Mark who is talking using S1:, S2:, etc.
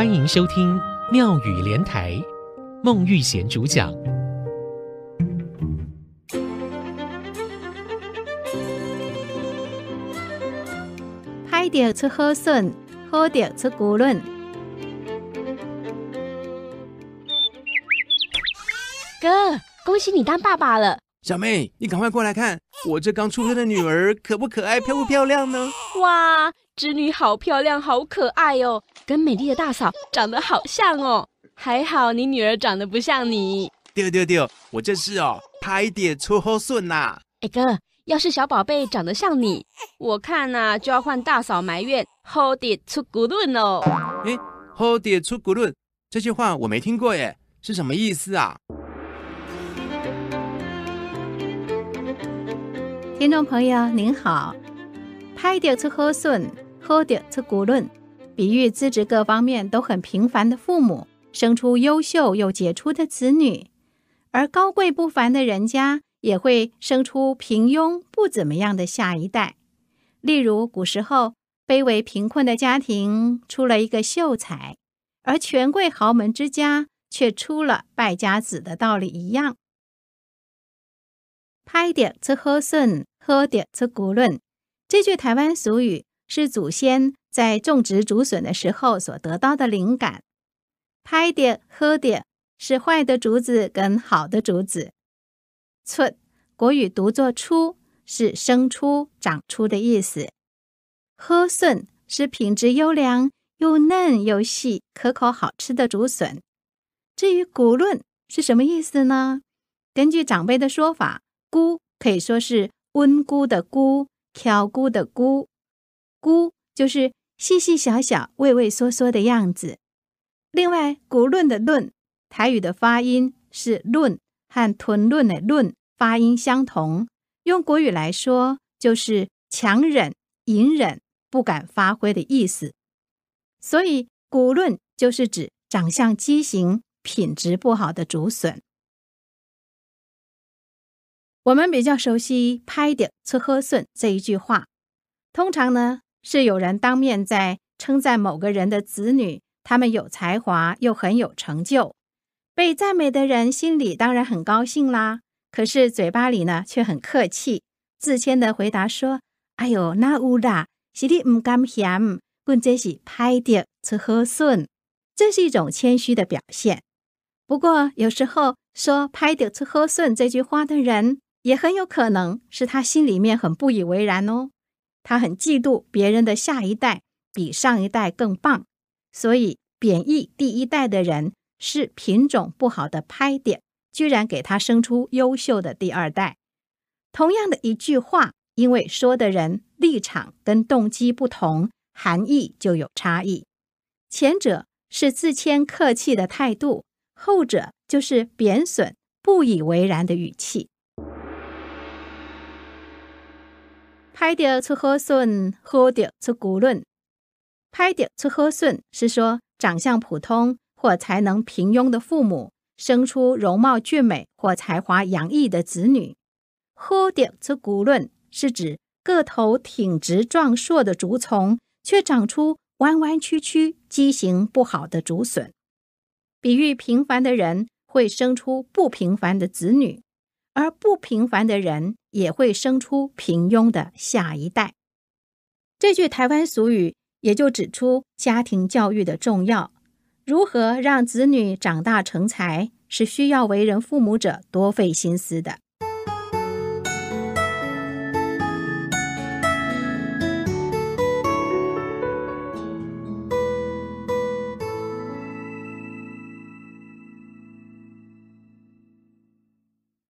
S1: 欢迎收听妙语连台，孟玉贤主讲。
S2: 歹着出好笋，好着出龟卵。
S3: 哥，恭喜你当爸爸了！
S4: 小妹，你赶快过来看，我这刚出生的女儿可不可爱、漂不漂亮呢？
S3: 哇，侄女好漂亮，好可爱哦，跟美丽的大嫂长得好像哦。还好你女儿长得不像你。
S4: 对对对，我这是哦，歹着出后顺呐。
S3: 哎哥，要是小宝贝长得像你，我看呐、啊、就要换大嫂埋怨，好着出骨论哦。
S4: 哎，好着出骨论，这句话我没听过耶，是什么意思啊？
S2: 听众朋友您好，拍点出好笋，好着出龟卵，比喻资质各方面都很平凡的父母生出优秀又杰出的子女，而高贵不凡的人家也会生出平庸不怎么样的下一代。例如古时候卑微贫困的家庭出了一个秀才，而权贵豪门之家却出了败家子的道理一样。歹着出好笋，好着出龟卵。这句台湾俗语是祖先在种植竹笋的时候所得到的灵感。歹着、好着是坏的竹子跟好的竹子。出，国语读作出，是生出、长出的意思。喝笋是品质优良、又嫩又细、可口好吃的竹笋。至于古论是什么意思呢？根据长辈的说法。龟可以说是温姑的姑，挑姑的姑，孤就是细细小小、畏畏缩缩的样子。另外，龟卵的论，台语的发音是论，和吞论的论发音相同，用国语来说就是强忍、隐忍、不敢发挥的意思。所以，龟卵就是指长相畸形、品质不好的竹笋。我们比较熟悉“拍点吃喝笋”这一句话，通常呢是有人当面在称赞某个人的子女，他们有才华又很有成就，被赞美的人心里当然很高兴啦，可是嘴巴里呢却很客气，自谦的回答说：“哎呦，那有啦，是你唔甘嫌，阮这是歹着出好笋。”这是一种谦虚的表现。不过有时候说“歹着出好笋”这句话的人，也很有可能是他心里面很不以为然哦，他很嫉妒别人的下一代比上一代更棒，所以贬义第一代的人是品种不好的拍点，居然给他生出优秀的第二代。同样的一句话，因为说的人立场跟动机不同，含义就有差异。前者是自谦客气的态度，后者就是贬损不以为然的语气。歹着出好笋，好着出龟卵。歹着出好笋是说长相普通或才能平庸的父母生出容貌俊美或才华洋溢的子女。好着出龟卵是指个头挺直壮硕的竹丛却长出弯弯曲曲、畸形不好的竹笋，比喻平凡的人会生出不平凡的子女。而不平凡的人也会生出平庸的下一代。这句台湾俗语也就指出家庭教育的重要，如何让子女长大成才，是需要为人父母者多费心思的。